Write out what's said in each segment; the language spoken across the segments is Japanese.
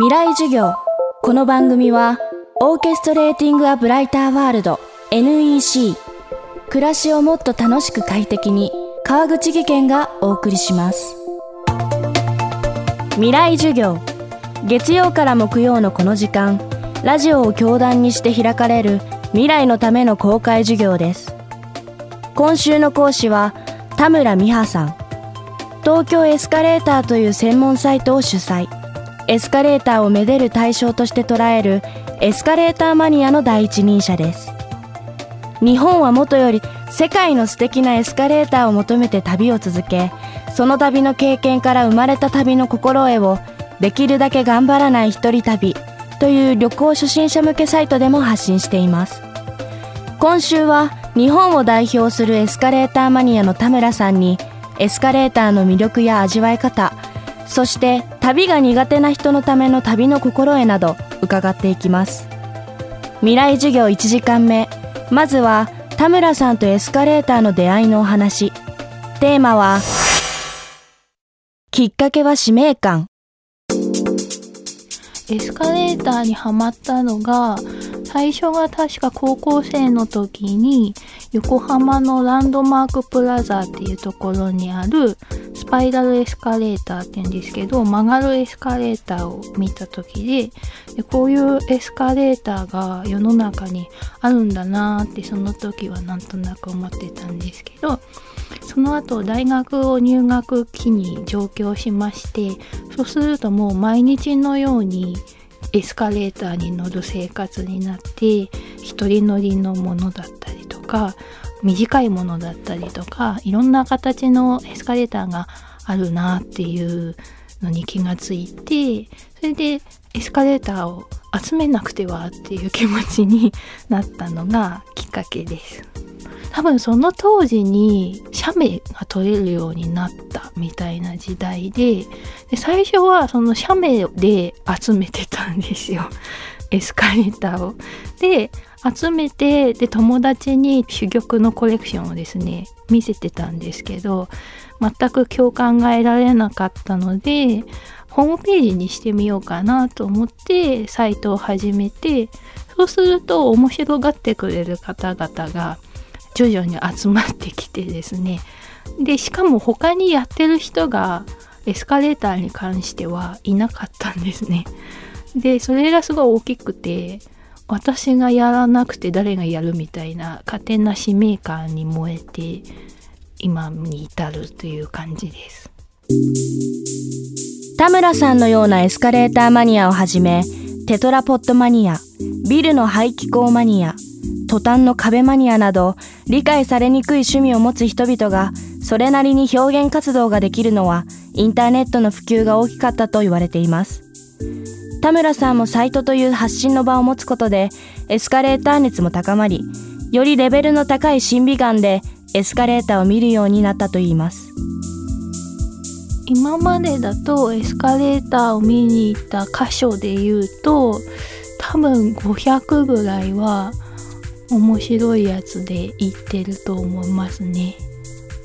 未来授業。この番組はオーケストレーティング・ア・ブライター・ワールド NEC 暮らしをもっと楽しく快適に川口義賢がお送りします。未来授業。月曜から木曜のこの時間ラジオを教壇にして開かれる未来のための公開授業です。今週の講師は田村美葉さん。東京エスカレーターという専門サイトを主催。エスカレーターをめでる対象として捉えるエスカレーターマニアの第一人者です。日本はもとより世界の素敵なエスカレーターを求めて旅を続けその旅の経験から生まれた旅の心得をできるだけ頑張らない一人旅という旅行初心者向けサイトでも発信しています。今週は日本を代表するエスカレーターマニアの田村さんにエスカレーターの魅力や味わい方そして旅が苦手な人のための旅の心得など伺っていきます。未来授業1時間目。まずは田村さんとエスカレーターの出会いのお話。テーマはきっかけは使命感。エスカレーターにはまったのが最初が確か高校生の時に横浜のランドマークプラザっていうところにあるパイラルエスカレーターって言うんですけど曲がるエスカレーターを見た時ででこういうエスカレーターが世の中にあるんだなーってその時はなんとなく思ってたんですけどその後大学を入学期に上京しましてそうするともう毎日のようにエスカレーターに乗る生活になって一人乗りのものだったりとか短いものだったりとかいろんな形のエスカレーターがあるなっていうのに気がついてそれでエスカレーターを集めなくてはっていう気持ちになったのがきっかけです。多分その当時に写メが撮れるようになったみたいな時代でで最初はその写メで集めてたんですよエスカレーターを。で集めてで友達に珠玉のコレクションをですね見せてたんですけど全く共感が得られなかったのでホームページにしてみようかなと思ってサイトを始めてそうすると面白がってくれる方々が徐々に集まってきてですねでしかも他にやってる人がエスカレーターに関してはいなかったんですねでそれがすごい大きくて私がやらなくて誰がやるみたいな勝手な使命感に燃えて今に至るという感じです。田村さんのようなエスカレーターマニアをはじめテトラポットマニアビルの排気口マニアトタンの壁マニアなど理解されにくい趣味を持つ人々がそれなりに表現活動ができるのはインターネットの普及が大きかったと言われています。田村さんもサイトという発信の場を持つことでエスカレーター熱も高まりよりレベルの高い審美眼でエスカレーターを見るようになったといいます今までだとエスカレーターを見に行った箇所で言うと多分500ぐらいは面白いやつで言ってると思いますね。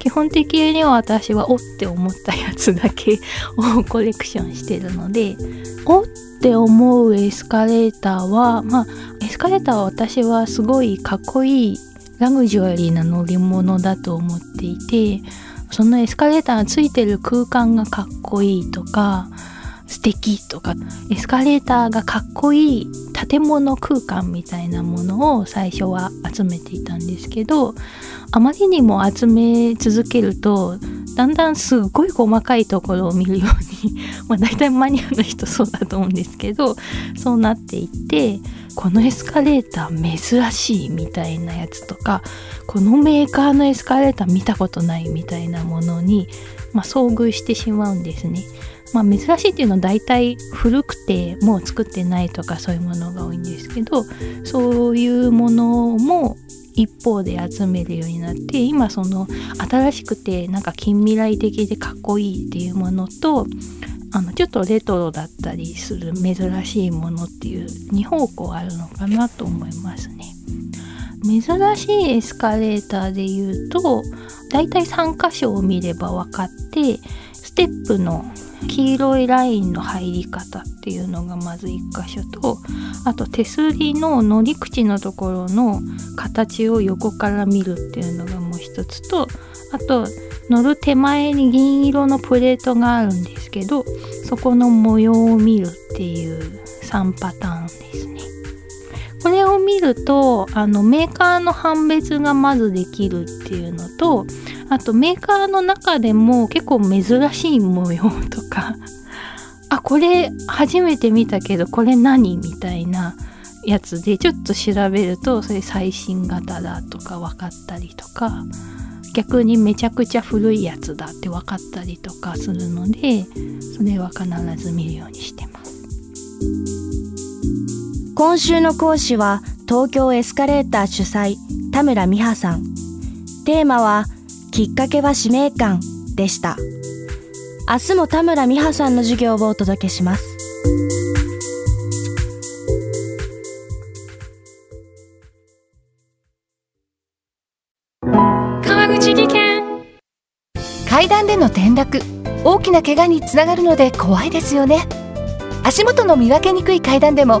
基本的には私はおって思ったやつだけ をコレクションしてるのでおって思うエスカレーターはまあエスカレーターは私はすごいかっこいいラグジュアリーな乗り物だと思っていてそのエスカレーターがついてる空間がかっこいいとか素敵とかエスカレーターがかっこいい建物空間みたいなものを最初は集めていたんですけどあまりにも集め続けるとだんだんすっごい細かいところを見るように まあ大体マニアの人そうだと思うんですけどそうなっていってこのエスカレーター珍しいみたいなやつとかこのメーカーのエスカレーター見たことないみたいなものに、まあ、遭遇してしまうんですね。まあ、珍しいっていうのは大体古くてもう作ってないとかそういうものが多いんですけどそういうものも一方で集めるようになって今その新しくてなんか近未来的でかっこいいっていうものとあのちょっとレトロだったりする珍しいものっていう2方向あるのかなと思いますね。珍しいエスカレーターで言うとだいたい3箇所を見れば分かってステップの黄色いラインの入り方っていうのがまず1箇所とあと手すりの乗り口のところの形を横から見るっていうのがもう一つとあと乗る手前に銀色のプレートがあるんですけどそこの模様を見るっていう3パターンです。これを見るとあのメーカーの判別がまずできるっていうのとあとメーカーの中でも結構珍しい模様とかあこれ初めて見たけどこれ何みたいなやつでちょっと調べるとそれ最新型だとか分かったりとか逆にめちゃくちゃ古いやつだって分かったりとかするのでそれは必ず見るようにしてます。今週の講師は東京エスカレーター主催田村美葉さん。テーマはきっかけは使命感でした。明日も田村美葉さんの授業をお届けします。川口技研。階段での転落。大きな怪我につながるので怖いですよね。足元の見分けにくい階段でも